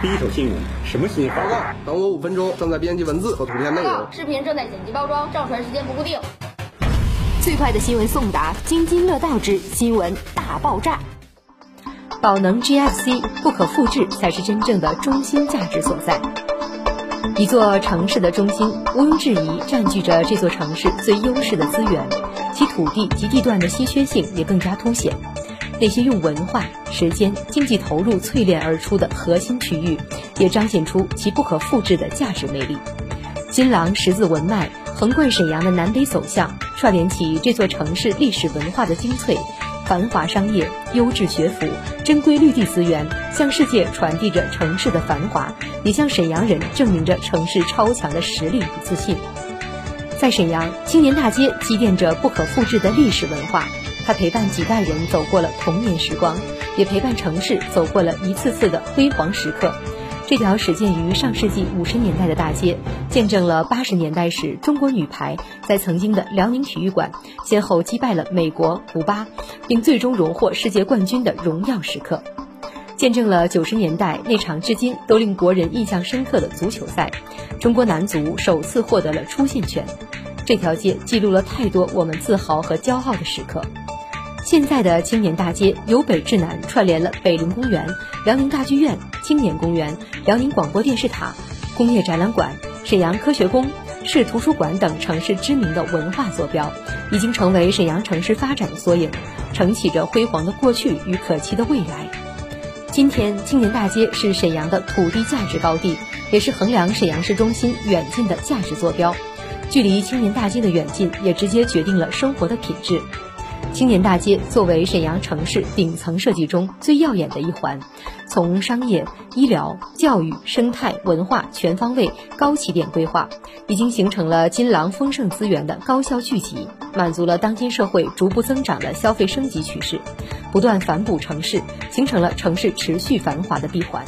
第一手新闻，什么新闻？报告，等我五分钟，正在编辑文字和图片内容。视频正在剪辑包装，上传时间不固定。最快的新闻送达，津津乐道之新闻大爆炸。宝能 GFC 不可复制才是真正的中心价值所在。一座城市的中心，毋庸置疑占据着这座城市最优势的资源，其土地及地段的稀缺性也更加凸显。那些用文化、时间、经济投入淬炼而出的核心区域，也彰显出其不可复制的价值魅力。金廊十字文脉横贯沈阳的南北走向，串联起这座城市历史文化的精粹。繁华商业、优质学府、珍贵绿地资源，向世界传递着城市的繁华，也向沈阳人证明着城市超强的实力与自信。在沈阳，青年大街积淀着不可复制的历史文化。它陪伴几代人走过了童年时光，也陪伴城市走过了一次次的辉煌时刻。这条始建于上世纪五十年代的大街，见证了八十年代时中国女排在曾经的辽宁体育馆先后击败了美国、古巴，并最终荣获世界冠军的荣耀时刻，见证了九十年代那场至今都令国人印象深刻的足球赛，中国男足首次获得了出线权。这条街记录了太多我们自豪和骄傲的时刻。现在的青年大街由北至南串联了北陵公园、辽宁大剧院、青年公园、辽宁广播电视塔、工业展览馆、沈阳科学宫、市图书馆等城市知名的文化坐标，已经成为沈阳城市发展的缩影，承起着辉煌的过去与可期的未来。今天，青年大街是沈阳的土地价值高地，也是衡量沈阳市中心远近的价值坐标。距离青年大街的远近，也直接决定了生活的品质。青年大街作为沈阳城市顶层设计中最耀眼的一环，从商业、医疗、教育、生态、文化全方位高起点规划，已经形成了金廊丰盛资源的高效聚集，满足了当今社会逐步增长的消费升级趋势，不断反哺城市，形成了城市持续繁华的闭环。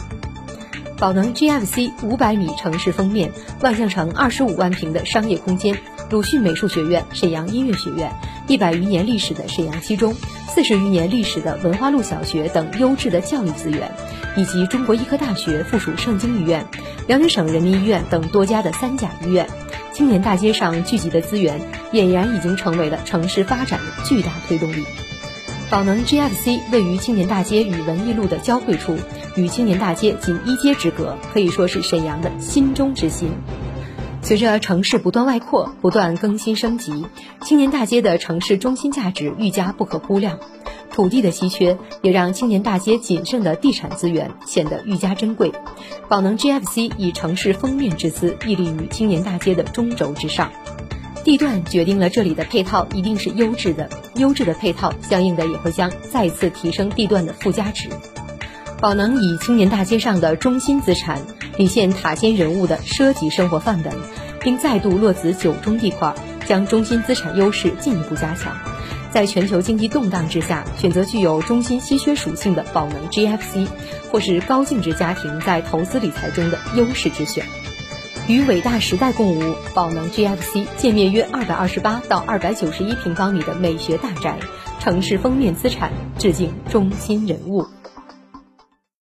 宝能 GFC 五百米城市封面，万象城二十五万平的商业空间，鲁迅美术学院、沈阳音乐学院。一百余年历史的沈阳七中，四十余年历史的文化路小学等优质的教育资源，以及中国医科大学附属盛京医院、辽宁省人民医院等多家的三甲医院，青年大街上聚集的资源，俨然已经成为了城市发展的巨大推动力。宝能 GFC 位于青年大街与文艺路的交汇处，与青年大街仅一街之隔，可以说是沈阳的心中之心。随着城市不断外扩、不断更新升级，青年大街的城市中心价值愈加不可估量。土地的稀缺也让青年大街仅剩的地产资源显得愈加珍贵。宝能 GFC 以城市封面之姿屹立于青年大街的中轴之上，地段决定了这里的配套一定是优质的，优质的配套相应的也会将再次提升地段的附加值。宝能以青年大街上的中心资产。体现塔尖人物的奢级生活范本，并再度落子九中地块，将中心资产优势进一步加强。在全球经济动荡之下，选择具有中心稀缺属性的宝能 GFC，或是高净值家庭在投资理财中的优势之选。与伟大时代共舞，宝能 GFC 建面约二百二十八到二百九十一平方米的美学大宅，城市封面资产，致敬中心人物。